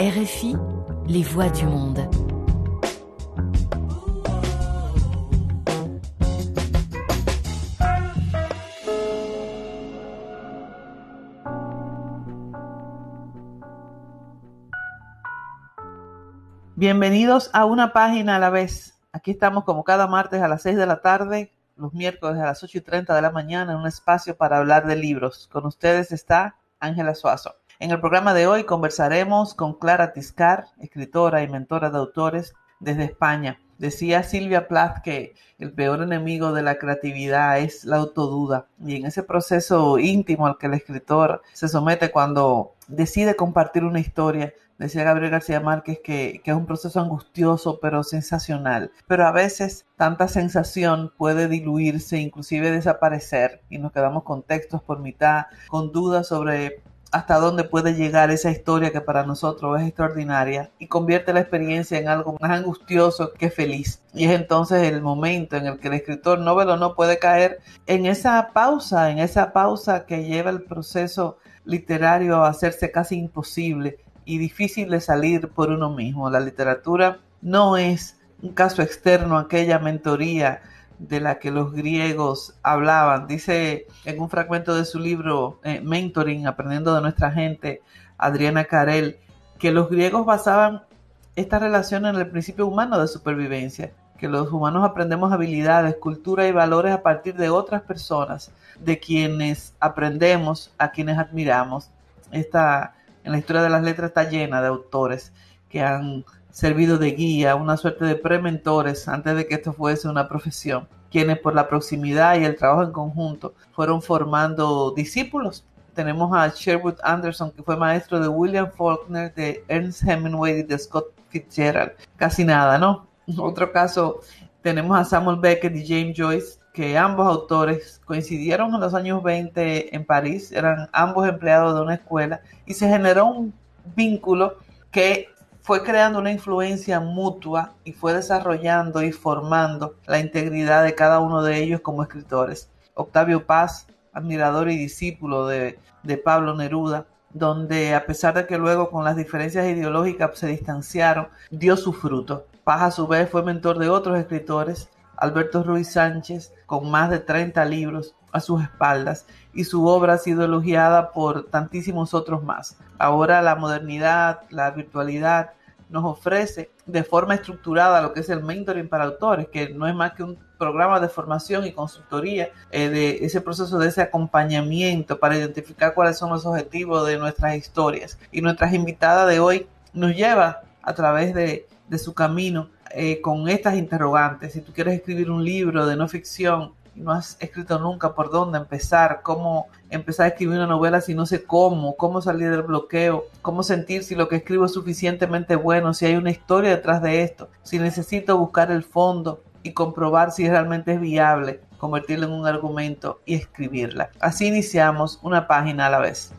RFI, les voix du monde. Bienvenidos a una página a la vez. Aquí estamos como cada martes a las 6 de la tarde, los miércoles a las 8 y 30 de la mañana en un espacio para hablar de libros. Con ustedes está Ángela Suazo. En el programa de hoy conversaremos con Clara Tiscar, escritora y mentora de autores desde España. Decía Silvia Plath que el peor enemigo de la creatividad es la autoduda y en ese proceso íntimo al que el escritor se somete cuando decide compartir una historia, decía Gabriel García Márquez que, que, es un proceso angustioso pero sensacional. Pero a veces tanta sensación puede diluirse, inclusive desaparecer y nos quedamos con textos por mitad, con dudas sobre hasta dónde puede llegar esa historia que para nosotros es extraordinaria y convierte la experiencia en algo más angustioso que feliz. Y es entonces el momento en el que el escritor novelo no puede caer en esa pausa, en esa pausa que lleva el proceso literario a hacerse casi imposible y difícil de salir por uno mismo. La literatura no es un caso externo aquella mentoría de la que los griegos hablaban. Dice en un fragmento de su libro eh, Mentoring, Aprendiendo de nuestra gente, Adriana Carel, que los griegos basaban esta relación en el principio humano de supervivencia, que los humanos aprendemos habilidades, cultura y valores a partir de otras personas, de quienes aprendemos, a quienes admiramos. Esta, en la historia de las letras está llena de autores que han servido de guía, una suerte de prementores antes de que esto fuese una profesión, quienes por la proximidad y el trabajo en conjunto fueron formando discípulos. Tenemos a Sherwood Anderson, que fue maestro de William Faulkner, de Ernest Hemingway y de Scott Fitzgerald. Casi nada, ¿no? Otro caso, tenemos a Samuel Beckett y James Joyce, que ambos autores coincidieron en los años 20 en París, eran ambos empleados de una escuela y se generó un vínculo que fue creando una influencia mutua y fue desarrollando y formando la integridad de cada uno de ellos como escritores. Octavio Paz, admirador y discípulo de, de Pablo Neruda, donde a pesar de que luego con las diferencias ideológicas se distanciaron, dio su fruto. Paz a su vez fue mentor de otros escritores, Alberto Ruiz Sánchez, con más de 30 libros a sus espaldas, y su obra ha sido elogiada por tantísimos otros más. Ahora la modernidad, la virtualidad nos ofrece de forma estructurada lo que es el mentoring para autores, que no es más que un programa de formación y consultoría eh, de ese proceso de ese acompañamiento para identificar cuáles son los objetivos de nuestras historias. Y nuestra invitada de hoy nos lleva a través de, su camino eh, con estas interrogantes. Si tú quieres escribir un libro de no ficción, no has escrito nunca por dónde empezar, cómo empezar a escribir una novela si no sé cómo, cómo salir del bloqueo, cómo sentir si lo que escribo es suficientemente bueno, si hay una historia detrás de esto, si necesito buscar el fondo y comprobar si realmente es viable convertirlo en un argumento y escribirla. Así iniciamos una página a la vez.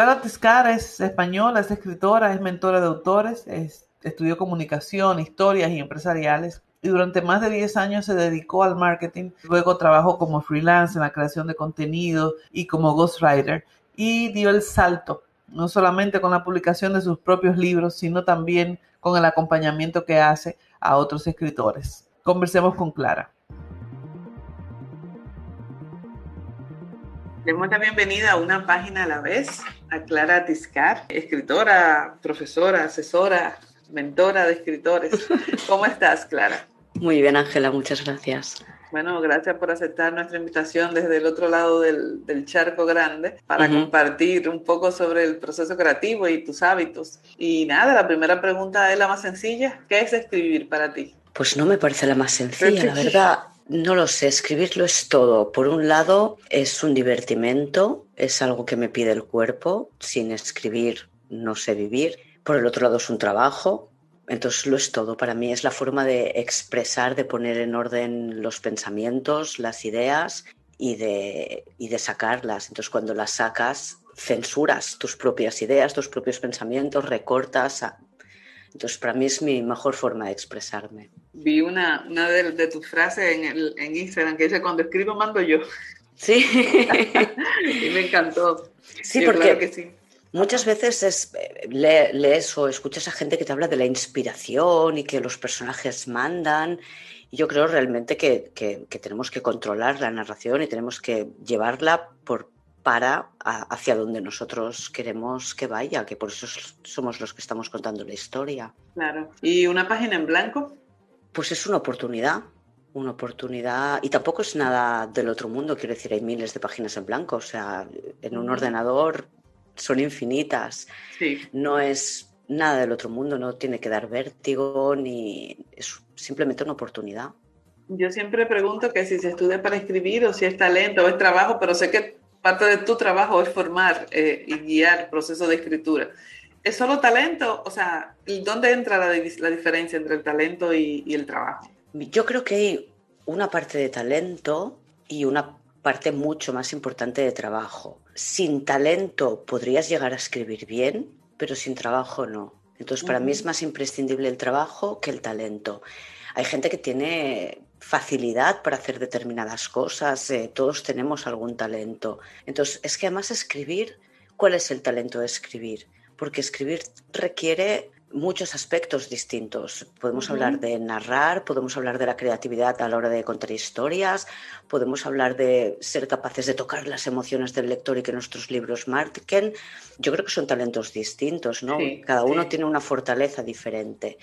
Clara Tiscar es española, es escritora, es mentora de autores, es, estudió comunicación, historias y empresariales y durante más de 10 años se dedicó al marketing. Luego trabajó como freelance en la creación de contenido y como ghostwriter y dio el salto, no solamente con la publicación de sus propios libros, sino también con el acompañamiento que hace a otros escritores. Conversemos con Clara. Demos la bienvenida a una página a la vez a Clara Tiscar, escritora, profesora, asesora, mentora de escritores. ¿Cómo estás, Clara? Muy bien, Ángela, muchas gracias. Bueno, gracias por aceptar nuestra invitación desde el otro lado del, del charco grande para uh -huh. compartir un poco sobre el proceso creativo y tus hábitos. Y nada, la primera pregunta es la más sencilla. ¿Qué es escribir para ti? Pues no me parece la más sencilla, la verdad. No lo sé, escribirlo es todo. Por un lado, es un divertimento, es algo que me pide el cuerpo. Sin escribir no sé vivir. Por el otro lado, es un trabajo, entonces lo es todo. Para mí es la forma de expresar, de poner en orden los pensamientos, las ideas y de, y de sacarlas. Entonces, cuando las sacas, censuras tus propias ideas, tus propios pensamientos, recortas. Entonces, para mí es mi mejor forma de expresarme. Vi una, una de, tus frases en, el, en Instagram que dice, cuando escribo mando yo. Sí. y me encantó. Sí, porque muchas veces es, lees o escuchas a gente que te habla de la inspiración y que los personajes mandan. Y yo creo realmente que, que, que tenemos que controlar la narración y tenemos que llevarla por, para hacia donde nosotros queremos que vaya, que por eso somos los que estamos contando la historia. Claro. ¿Y una página en blanco? Pues es una oportunidad, una oportunidad y tampoco es nada del otro mundo, quiero decir, hay miles de páginas en blanco, o sea, en un ordenador son infinitas. Sí. No es nada del otro mundo, no tiene que dar vértigo ni es simplemente una oportunidad. Yo siempre pregunto que si se estudia para escribir o si es talento o es trabajo, pero sé que parte de tu trabajo es formar eh, y guiar el proceso de escritura. ¿Es solo talento? O sea, ¿dónde entra la, la diferencia entre el talento y, y, el trabajo? Yo creo que hay una parte de talento y una parte mucho más importante de trabajo. Sin talento podrías llegar a escribir bien, pero sin trabajo no. Entonces, para mí es más imprescindible el trabajo que el talento. Hay gente que tiene facilidad para hacer determinadas cosas, eh, todos tenemos algún talento. Entonces, es que además escribir, ¿cuál es el talento de escribir? Porque escribir requiere muchos aspectos distintos. Podemos hablar de narrar, podemos hablar de la creatividad a la hora de contar historias, podemos hablar de ser capaces de tocar las emociones del lector y que nuestros libros marquen. Yo creo que son talentos distintos, ¿no? Cada uno tiene una fortaleza diferente.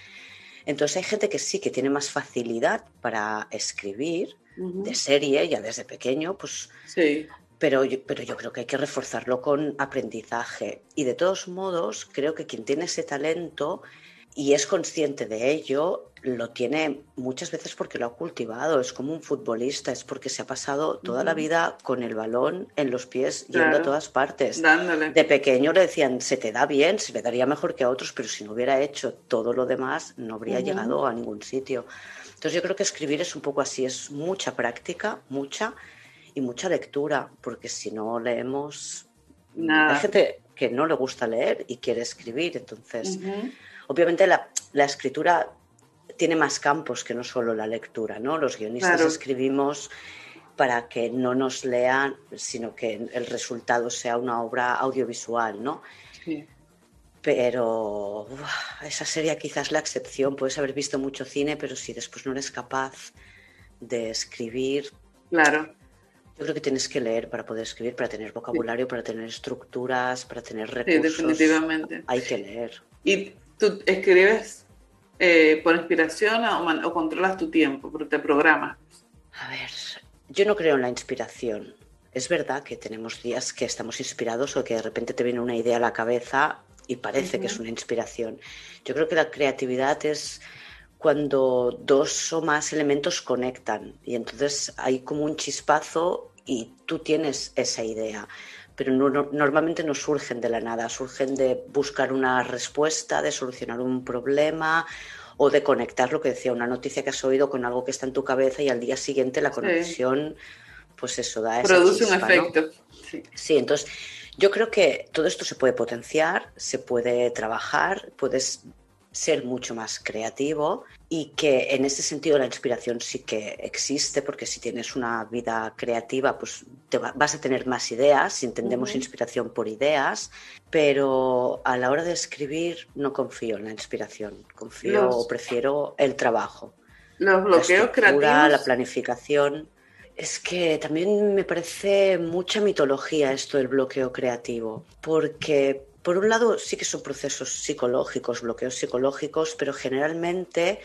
Entonces hay gente que sí que tiene más facilidad para escribir de serie, ya desde pequeño, pues sí. Pero yo, pero yo creo que hay que reforzarlo con aprendizaje. Y de todos modos, creo que quien tiene ese talento y es consciente de ello, lo tiene muchas veces porque lo ha cultivado. Es como un futbolista, es porque se ha pasado toda la vida con el balón en los pies, yendo a todas partes. Dándole. De pequeño le decían, se te da bien, se le daría mejor que a otros, pero si no hubiera hecho todo lo demás, no habría llegado a ningún sitio. Entonces yo creo que escribir es un poco así, es mucha práctica, mucha, y mucha lectura, porque si no leemos... Nada. Hay gente que no le gusta leer y quiere escribir, entonces... Obviamente la, la, escritura tiene más campos que no solo la lectura, ¿no? Los guionistas claro. escribimos para que no nos lean, sino que el resultado sea una obra audiovisual, ¿no? Sí. Pero uf, esa sería quizás la excepción. Puedes haber visto mucho cine, pero si después no eres capaz de escribir. Claro. Yo creo que tienes que leer para poder escribir, para tener vocabulario, sí. para tener estructuras, para tener recursos. Sí, definitivamente. Hay que leer. ¿Y tú escribes eh, por inspiración o, o, controlas tu tiempo, te programas? A ver, yo no creo en la inspiración. Es verdad que tenemos días que estamos inspirados o que de repente te viene una idea a la cabeza y parece uh -huh. que es una inspiración. Yo creo que la creatividad es cuando dos o más elementos conectan y entonces hay como un chispazo y tú tienes esa idea. Pero no, no, normalmente no surgen de la nada, surgen de buscar una respuesta, de solucionar un problema o de conectar lo que decía, una noticia que has oído con algo que está en tu cabeza y al día siguiente la conexión, sí. pues eso da esa Produce chispa, un efecto. ¿no? Sí. sí, entonces yo creo que todo esto se puede potenciar, se puede trabajar, puedes ser mucho más creativo y que en ese sentido la inspiración sí que existe porque si tienes una vida creativa pues te va, vas a tener más ideas, entendemos uh -huh. inspiración por ideas, pero a la hora de escribir no confío en la inspiración, confío los, o prefiero el trabajo. Los bloqueos la creativos. La planificación. Es que también me parece mucha mitología esto del bloqueo creativo, porque por un lado sí que son procesos psicológicos, bloqueos psicológicos, pero generalmente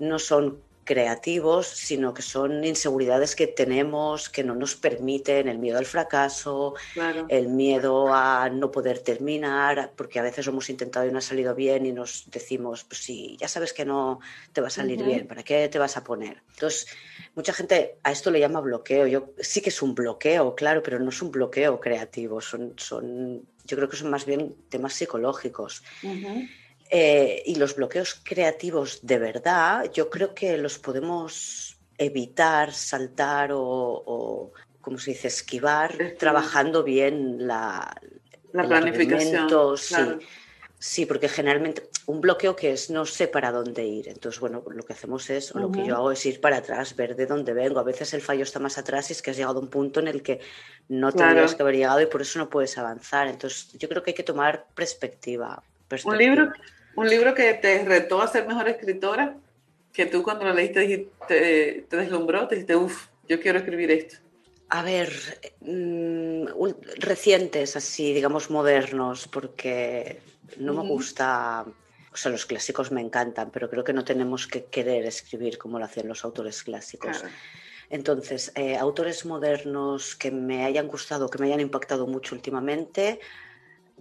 no son creativos, sino que son inseguridades que tenemos, que no nos permiten, el miedo al fracaso, claro. el miedo a no poder terminar, porque a veces hemos intentado y no ha salido bien y nos decimos, pues sí, ya sabes que no te va a salir uh -huh. bien, ¿para qué te vas a poner? Entonces, mucha gente a esto le llama bloqueo. Yo sí que es un bloqueo, claro, pero no es un bloqueo creativo, son, son yo creo que son más bien temas psicológicos. Uh -huh. Eh, y los bloqueos creativos de verdad, yo creo que los podemos evitar, saltar o, o, como se dice, esquivar, trabajando bien la, la planificación. Sí. Sí, porque generalmente un bloqueo que es no sé para dónde ir. Entonces, bueno, lo que hacemos es, o lo que yo hago es ir para atrás, ver de dónde vengo. A veces el fallo está más atrás y es que has llegado a un punto en el que no tendrías que haber llegado y por eso no puedes avanzar. Entonces, yo creo que hay que tomar perspectiva. Un libro, un libro que te retó a ser mejor escritora, que tú cuando lo leíste te, te deslumbró, te dijiste, uff, yo quiero escribir esto. A ver, mm, recientes, así, digamos, modernos, porque no me gusta, o sea, los clásicos me encantan, pero creo que no tenemos que querer escribir como lo hacían los autores clásicos. Entonces, eh, autores modernos que me hayan gustado, que me hayan impactado mucho últimamente,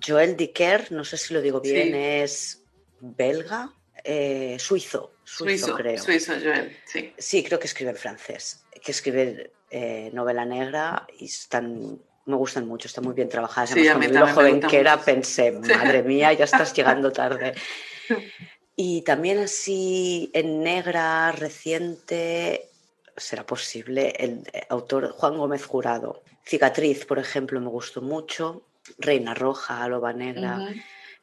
Joel Dicker, no sé si lo digo bien, es belga, eh, suizo, suizo, creo. Suizo, Joel, sí. Sí, creo que escribe en francés, que escribe eh, novela negra y están, me gustan mucho, están muy bien trabajadas. Sí, cuando vi joven que era pensé, madre mía, ya estás llegando tarde. Y también así en negra reciente, será posible, el autor Juan Gómez Jurado. Cicatriz, por ejemplo, me gustó mucho. Reina Roja, Loba Negra.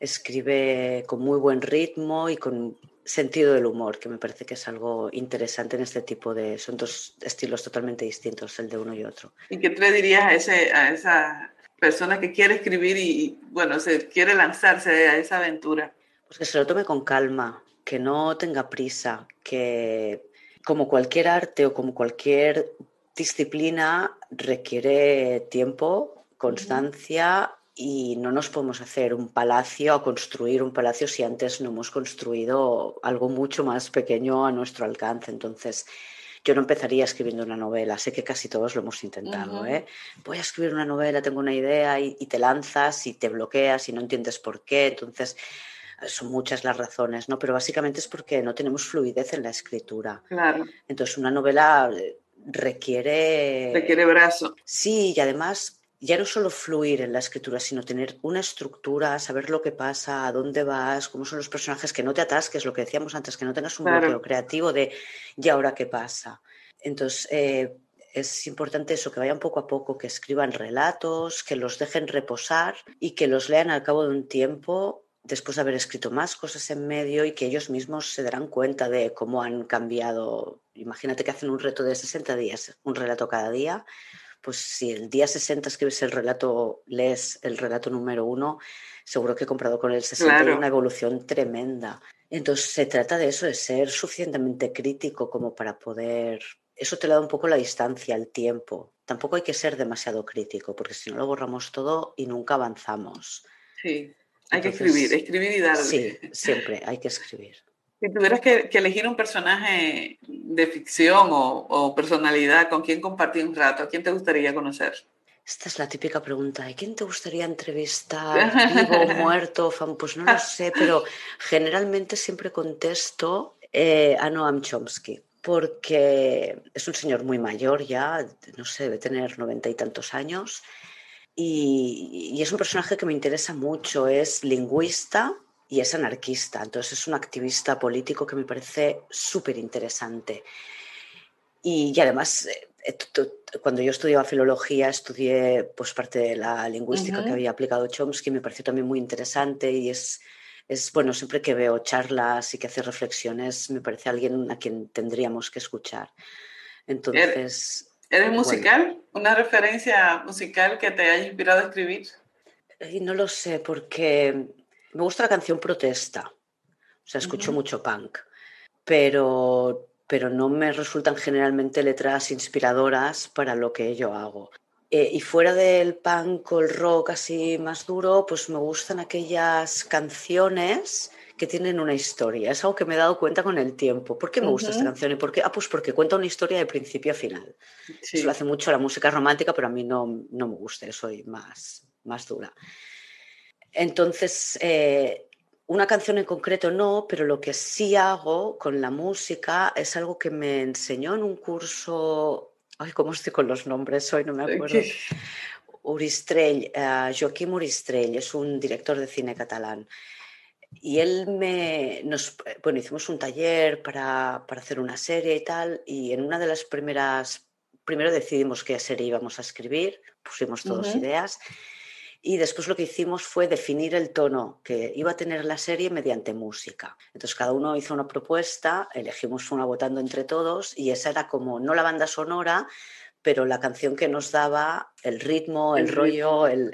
Escribe con muy buen ritmo y con sentido del humor, que me parece que es algo interesante en este tipo de... Son dos estilos totalmente distintos, el de uno y otro. ¿Y qué le dirías a, ese, a esa persona que quiere escribir y, bueno, se quiere lanzarse a esa aventura? Pues que se lo tome con calma, que no tenga prisa, que como cualquier arte o como cualquier disciplina requiere tiempo, constancia y no nos podemos hacer un palacio o construir un palacio si antes no hemos construido algo mucho más pequeño a nuestro alcance. Entonces, yo no empezaría escribiendo una novela, sé que casi todos lo hemos intentado. ¿eh? Voy a escribir una novela, tengo una idea y, te lanzas y te bloqueas y no entiendes por qué. Entonces, son muchas las razones, ¿no? Pero básicamente es porque no tenemos fluidez en la escritura. Claro. Entonces, una novela eh, requiere... Requiere brazo. Sí, y además ya no solo fluir en la escritura, sino tener una estructura, saber lo que pasa, a dónde vas, cómo son los personajes, que no te atasques, lo que decíamos antes, que no tengas un bloqueo creativo de ¿y ahora qué pasa? Entonces, eh, es importante eso, que vayan poco a poco, que escriban relatos, que los dejen reposar y que los lean al cabo de un tiempo después de haber escrito más cosas en medio y que ellos mismos se darán cuenta de cómo han cambiado. Imagínate que hacen un reto de 60 días, un relato cada día, pues si el día 60 escribes el relato, lees el relato número uno, seguro que he comprado con el 60 una evolución tremenda. Entonces se trata de eso, de ser suficientemente crítico como para poder... Eso te da un poco la distancia, el tiempo. Tampoco hay que ser demasiado crítico, porque si no lo borramos todo y nunca avanzamos. Sí, hay que escribir, escribir y darle. Sí, siempre hay que escribir. Si tuvieras que, elegir un personaje de ficción o, personalidad con quien compartir un rato, ¿a quién te gustaría conocer? Esta es la típica pregunta. ¿Y quién te gustaría entrevistar? ¿Vivo, muerto? Pues no lo sé, pero generalmente siempre contesto eh, a Noam Chomsky, porque es un señor muy mayor ya, no sé, debe tener noventa y tantos años, y es un personaje que me interesa mucho. Es lingüista, y es anarquista. Entonces es un activista político que me parece súper interesante. Y, además, eh, cuando yo estudiaba filología, estudié pues, parte de la lingüística que había aplicado Chomsky, me pareció también muy interesante y es, es, bueno, siempre que veo charlas y que hace reflexiones, me parece alguien a quien tendríamos que escuchar. Entonces... ¿Eres musical? ¿Una referencia musical que te haya inspirado a escribir? Y no lo sé, porque me gusta la canción Protesta, o sea, escucho mucho punk, pero, pero no me resultan generalmente letras inspiradoras para lo que yo hago. Eh, y fuera del punk o el rock así más duro, pues me gustan aquellas canciones que tienen una historia. Es algo que me he dado cuenta con el tiempo. ¿Por qué me gusta esta canción? ¿Y por qué? Ah, pues porque cuenta una historia de principio a final. Eso lo hace mucho la música romántica, pero a mí no, no me gusta, soy más, más dura. Entonces, eh, una canción en concreto no, pero lo que sí hago con la música es algo que me enseñó en un curso, ay, ¿cómo estoy con los nombres hoy? No me acuerdo. Uristrell, uh, Joaquim Uristrell, es un director de cine catalán. Y él me, nos, bueno, hicimos un taller para, para hacer una serie y tal, y en una de las primeras primero decidimos qué serie íbamos a escribir, pusimos todas ideas y después lo que hicimos fue definir el tono que iba a tener la serie mediante música. Entonces cada uno hizo una propuesta, elegimos una votando entre todos y esa era como no la banda sonora, pero la canción que nos daba el ritmo, el, rollo, el,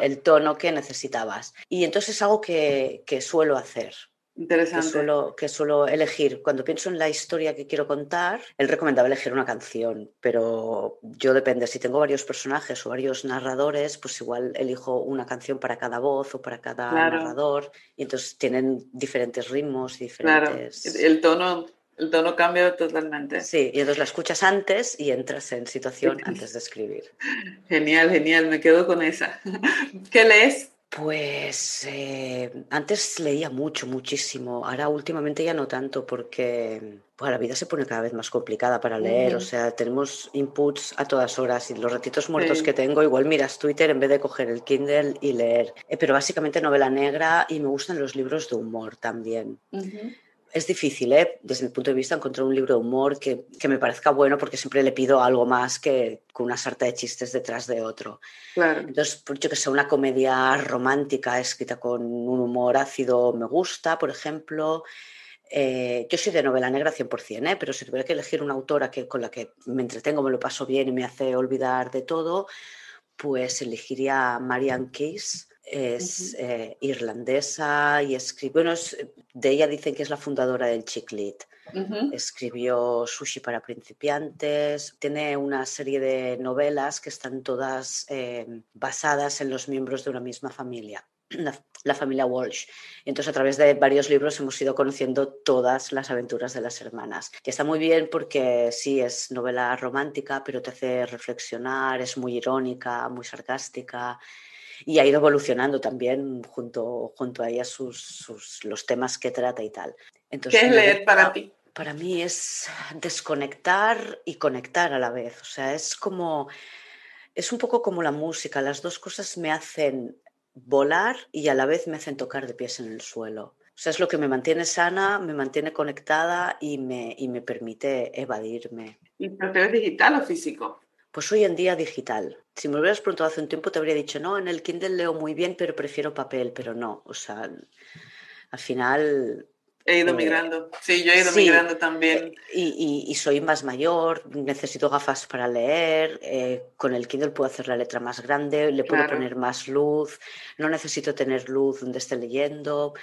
el, tono que necesitabas. Y entonces es algo que, que suelo hacer. Interesante. Que suelo, que suelo elegir. Cuando pienso en la historia que quiero contar, él recomendaba elegir una canción, pero yo depende, si tengo varios personajes o varios narradores, pues igual elijo una canción para cada voz o para cada narrador, y entonces tienen diferentes ritmos, diferentes... Claro. El tono el tono cambia totalmente. Sí, y entonces la escuchas antes y entras en situación antes de escribir. Genial, genial, me quedo con esa. ¿Qué lees? Pues eh, antes leía mucho, muchísimo. Ahora últimamente ya no tanto porque pues, la vida se pone cada vez más complicada para leer. O sea, tenemos inputs a todas horas y los ratitos muertos que tengo, igual miras Twitter en vez de coger el Kindle y leer. Eh, pero básicamente novela negra y me gustan los libros de humor también es difícil, ¿eh? desde mi punto de vista, encontrar un libro de humor que, que, me parezca bueno porque siempre le pido algo más que con una sarta de chistes detrás de otro. Claro. Entonces, por yo que sea una comedia romántica escrita con un humor ácido me gusta, por ejemplo. Eh, yo soy de novela negra 100%, ¿eh? pero si tuviera que elegir una autora que, con la que me entretengo, me lo paso bien y me hace olvidar de todo, pues elegiría Marianne Case es eh, irlandesa y escribió, bueno, de ella dicen que es la fundadora del Chiclit. Escribió Sushi para principiantes, tiene una serie de novelas que están todas eh, basadas en los miembros de una misma familia. La, familia Walsh. entonces a través de varios libros hemos ido conociendo todas las aventuras de las hermanas. Y está muy bien porque sí, es novela romántica, pero te hace reflexionar, es muy irónica, muy sarcástica y ha ido evolucionando también junto, junto a ella sus, los temas que trata y tal. Entonces, ¿Qué es leer para ti? Para mí es desconectar y conectar a la vez. O sea, es como, es un poco como la música. Las dos cosas me hacen volar y a la vez me hacen tocar de pies en el suelo. O sea, es lo que me mantiene sana, me mantiene conectada y me, y me permite evadirme. ¿Y prefieres digital o físico? Pues hoy en día digital. Si me hubieras preguntado hace un tiempo te habría dicho, no, en el Kindle leo muy bien, pero prefiero papel, pero no. O sea, al final... He ido eh, migrando. Sí, yo he ido migrando también. Eh, y, soy más mayor, necesito gafas para leer, eh, con el Kindle puedo hacer la letra más grande, le puedo poner más luz, no necesito tener luz donde esté leyendo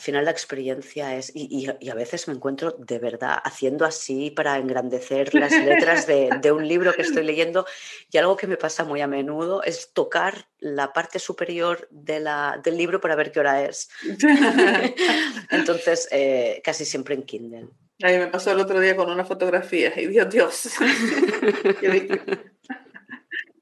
al final la experiencia es, y, a veces me encuentro de verdad haciendo así para engrandecer las letras de, un libro que estoy leyendo y algo que me pasa muy a menudo es tocar la parte superior de la, del libro para ver qué hora es. Entonces, eh, casi siempre en Kindle. A mí me pasó el otro día con una fotografía y Dios, Dios.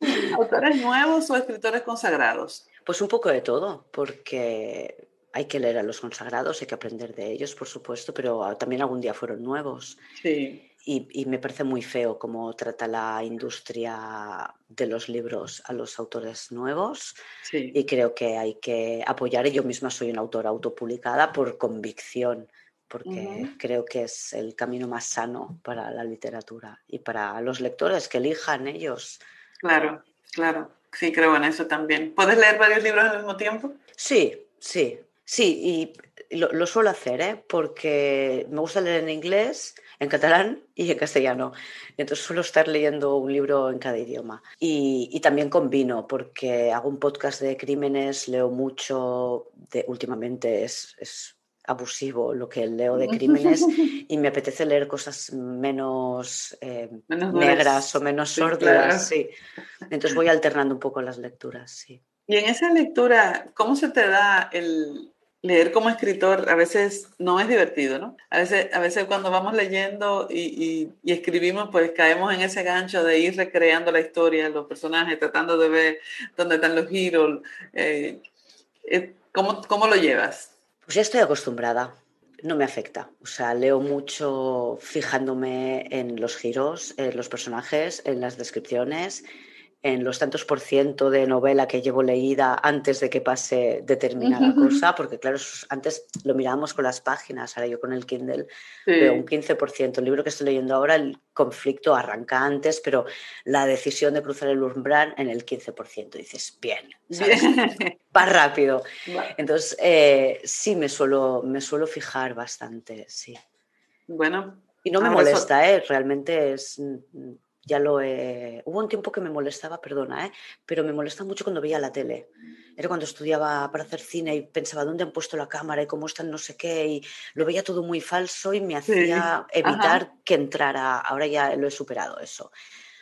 ¿Autores nuevos o escritores consagrados? Pues un poco de todo, porque hay que leer a los consagrados, hay que aprender de ellos, por supuesto, pero también algún día fueron nuevos. Sí. Y, me parece muy feo cómo trata la industria de los libros a los autores nuevos. Sí. Y creo que hay que apoyar. Y yo misma soy una autora autopublicada por convicción, porque creo que es el camino más sano para la literatura y para los lectores que elijan ellos. Claro, claro. Sí, creo en eso también. ¿Puedes leer varios libros al mismo tiempo? Sí, sí. Sí, y lo, suelo hacer, ¿eh? porque me gusta leer en inglés, en catalán y en castellano. Entonces suelo estar leyendo un libro en cada idioma. Y, también combino, porque hago un podcast de crímenes, leo mucho, de, últimamente es, es abusivo lo que leo de crímenes y me apetece leer cosas menos, eh, negras o menos sórdidas. Sí. Entonces voy alternando un poco las lecturas, sí. Y en esa lectura, ¿cómo se te da el, leer como escritor a veces no es divertido, ¿no? A veces, a veces cuando vamos leyendo y, escribimos, pues caemos en ese gancho de ir recreando la historia, los personajes, tratando de ver dónde están los giros. Eh, eh, ¿cómo, ¿Cómo lo llevas? Pues ya estoy acostumbrada, no me afecta. O sea, leo mucho fijándome en los giros, en los personajes, en las descripciones en los tantos por ciento de novela que llevo leída antes de que pase determinada cosa, porque claro, antes lo mirábamos con las páginas, ahora yo con el Kindle veo un 15%. El libro que estoy leyendo ahora, el conflicto arranca antes, pero la decisión de cruzar el umbral en el 15%. dices, bien, va rápido. Entonces, eh, sí, me suelo, me suelo fijar bastante, sí. Bueno. Y no me molesta, ¿eh? realmente es ya lo he... Hubo un tiempo que me molestaba, perdona, ¿eh? pero me molesta mucho cuando veía la tele. Era cuando estudiaba para hacer cine y pensaba dónde han puesto la cámara y cómo están no sé qué y lo veía todo muy falso y me hacía evitar que entrara. Ahora ya lo he superado eso.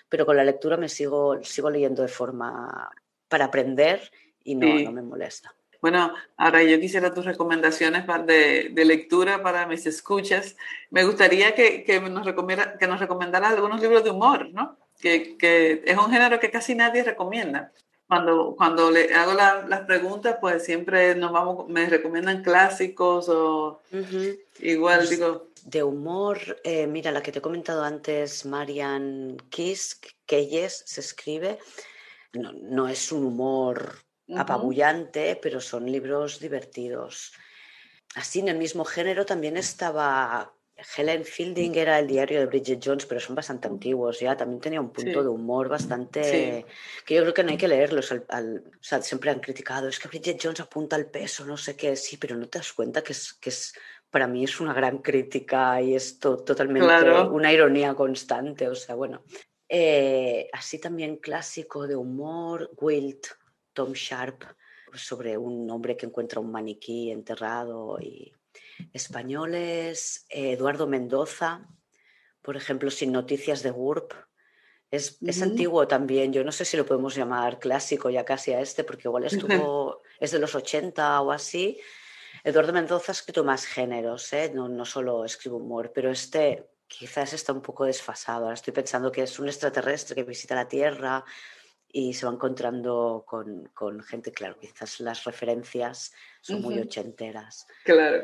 Pero con la lectura me sigo, sigo leyendo de forma para aprender y no, no me molesta. Bueno, ahora yo quisiera tus recomendaciones de, de lectura para mis escuchas. Me gustaría que, que nos, que nos recomendaras algunos libros de humor, ¿no? Que, que, es un género que casi nadie recomienda. Cuando, cuando le hago las preguntas, pues siempre nos vamos, me recomiendan clásicos o igual pues digo... De humor, eh, mira, la que te he comentado antes, Marian Kisk, Keyes, se escribe, no, no es un humor apabullante, pero son libros divertidos. Así en el mismo género también estaba Helen Fielding, era el diario de Bridget Jones, pero son bastante antiguos ya. También tenía un punto de humor bastante. que yo creo que no hay que leerlos. Al, o sea, siempre han criticado, es que Bridget Jones apunta al peso, no sé qué. Sí, pero no te das cuenta que es. Que es para mí es una gran crítica y es totalmente una ironía constante. O sea, bueno. Eh, así también clásico de humor, Wilt, Tom Sharp sobre un hombre que encuentra un maniquí enterrado y españoles, Eduardo Mendoza, por ejemplo, Sin Noticias de GURP. Es, antiguo también, yo no sé si lo podemos llamar clásico ya casi a este, porque igual estuvo, es de los 80 o así. Eduardo Mendoza ha escrito más géneros, ¿eh? no, no solo escribe humor, pero este quizás está un poco desfasado. Ahora estoy pensando que es un extraterrestre que visita la Tierra, y se va encontrando con, con, gente, claro, quizás las referencias son muy ochenteras. Claro.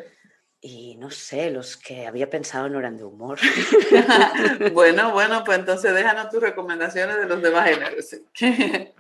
Y no sé, los que había pensado no eran de humor. bueno, bueno, pues entonces déjanos tus recomendaciones de los demás géneros.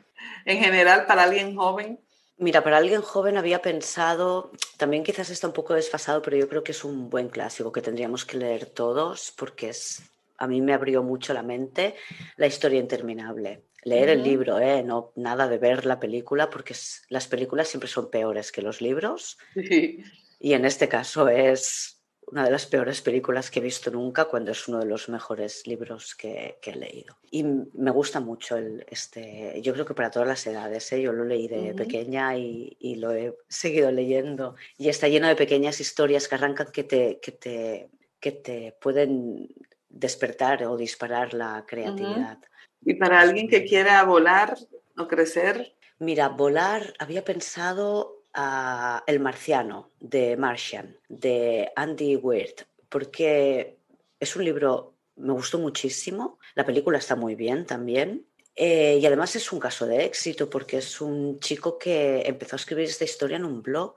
en general, para alguien joven. Mira, para alguien joven había pensado, también quizás está un poco desfasado, pero yo creo que es un buen clásico que tendríamos que leer todos porque es, a mí me abrió mucho la mente, La historia interminable leer el libro, ¿eh? no nada de ver la película, porque las películas siempre son peores que los libros. Y en este caso es una de las peores películas que he visto nunca, cuando es uno de los mejores libros que, he leído. Y me gusta mucho el, este, yo creo que para todas las edades, ¿eh? yo lo leí de pequeña y, y, lo he seguido leyendo. Y está lleno de pequeñas historias que arrancan que te, que te, que te pueden despertar o disparar la creatividad. ¿Y para alguien que quiera volar o crecer? Mira, volar, había pensado a El Marciano de Martian, de Andy Weir, porque es un libro, me gustó muchísimo, la película está muy bien también, eh, y además es un caso de éxito porque es un chico que empezó a escribir esta historia en un blog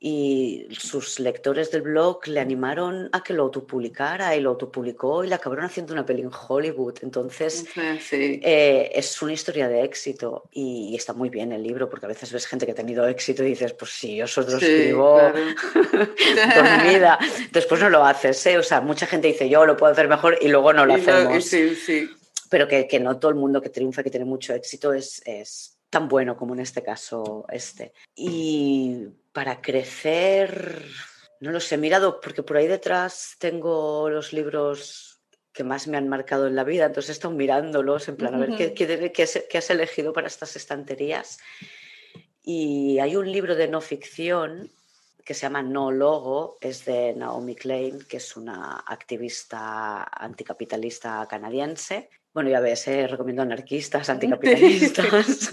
y sus lectores del blog le animaron a que lo autopublicara y lo autopublicó y le acabaron haciendo una peli en Hollywood. Entonces, eh, es una historia de éxito y, está muy bien el libro porque a veces ves gente que ha tenido éxito y dices, pues si yo solo lo escribo por mi vida. Después no lo haces, ¿eh? O sea, mucha gente dice, yo lo puedo hacer mejor y luego no lo hacemos. Pero que, que, no todo el mundo que triunfa, que tiene mucho éxito, es, es tan bueno como en este caso este. Y para crecer, no lo sé, he mirado, porque por ahí detrás tengo los libros que más me han marcado en la vida, entonces he estado mirándolos en plan a ver qué, qué, has, elegido para estas estanterías. Y hay un libro de no ficción que se llama No Logo, es de Naomi Klein, que es una activista anticapitalista canadiense. Bueno, ya ves, eh, recomiendo anarquistas, anticapitalistas.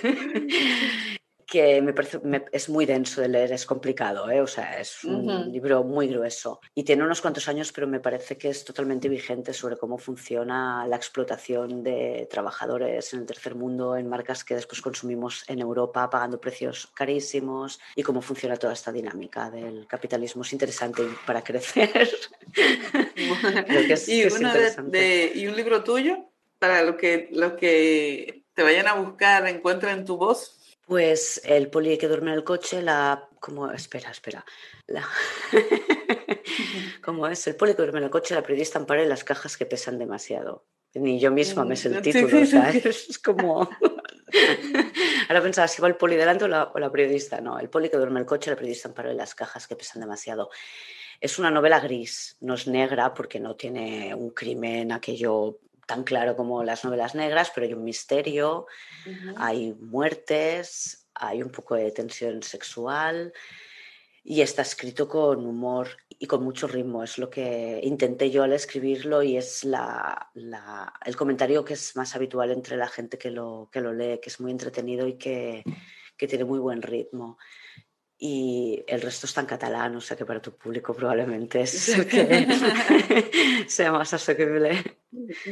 que me parece es muy denso de leer, es complicado, ¿eh? o sea, es un libro muy grueso y tiene unos cuantos años, pero me parece que es totalmente vigente sobre cómo funciona la explotación de trabajadores en el tercer mundo, en marcas que después consumimos en Europa pagando precios carísimos y cómo funciona toda esta dinámica del capitalismo. Es interesante para crecer. ¿Y, ¿Y un libro tuyo? Para lo que, lo que te vayan a buscar, encuentren tu voz? Pues el poli que duerme en el coche, la... como Espera, espera. La... ¿Cómo es? El poli que duerme en el coche, la periodista ampara las cajas que pesan demasiado. Ni yo misma me sé el título, ¿sabes? Es como... Ahora pensaba si va el poli delante o la, periodista. No, el poli que duerme en el coche, la periodista ampara las cajas que pesan demasiado. Es una novela gris, no es negra porque no tiene un crimen aquello tan claro como las novelas negras, pero hay un misterio, hay muertes, hay un poco de tensión sexual y está escrito con humor y con mucho ritmo. Es lo que intenté yo al escribirlo y es la, el comentario que es más habitual entre la gente que lo, que lo lee, que es muy entretenido y que, que tiene muy buen ritmo y el resto está en catalán, o sea que para tu público probablemente sea más asequible.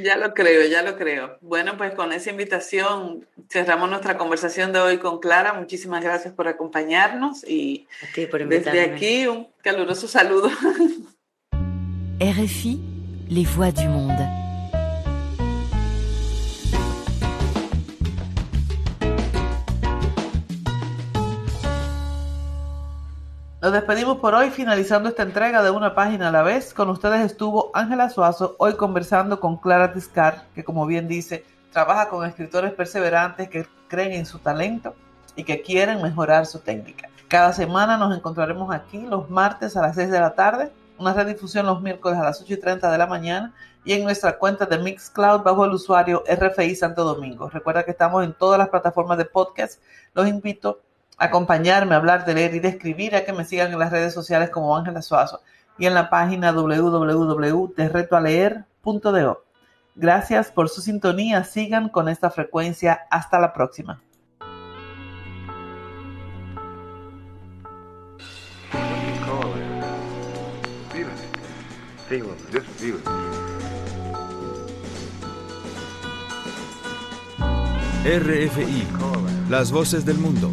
Ya lo creo, ya lo creo. Bueno, pues con esa invitación cerramos nuestra conversación de hoy con Clara. Muchísimas gracias por acompañarnos y desde aquí un caluroso saludo. RFI, les voix du monde. Nos despedimos por hoy finalizando esta entrega de una página a la vez. Con ustedes estuvo Ángela Suazo, hoy conversando con Clara Tiscar, que como bien dice, trabaja con escritores perseverantes que creen en su talento y que quieren mejorar su técnica. Cada semana nos encontraremos aquí los martes a las 6 de la tarde, una redifusión los miércoles a las 8 y 30 de la mañana y en nuestra cuenta de Mixcloud bajo el usuario RFI Santo Domingo. Recuerda que estamos en todas las plataformas de podcast. Los invito acompañarme hablar de leer y de escribir, a que me sigan en las redes sociales como Ángela Suazo y en la página www.derretoaleer.do. Gracias por su sintonía, sigan con esta frecuencia, hasta la próxima. RFI, las voces del mundo.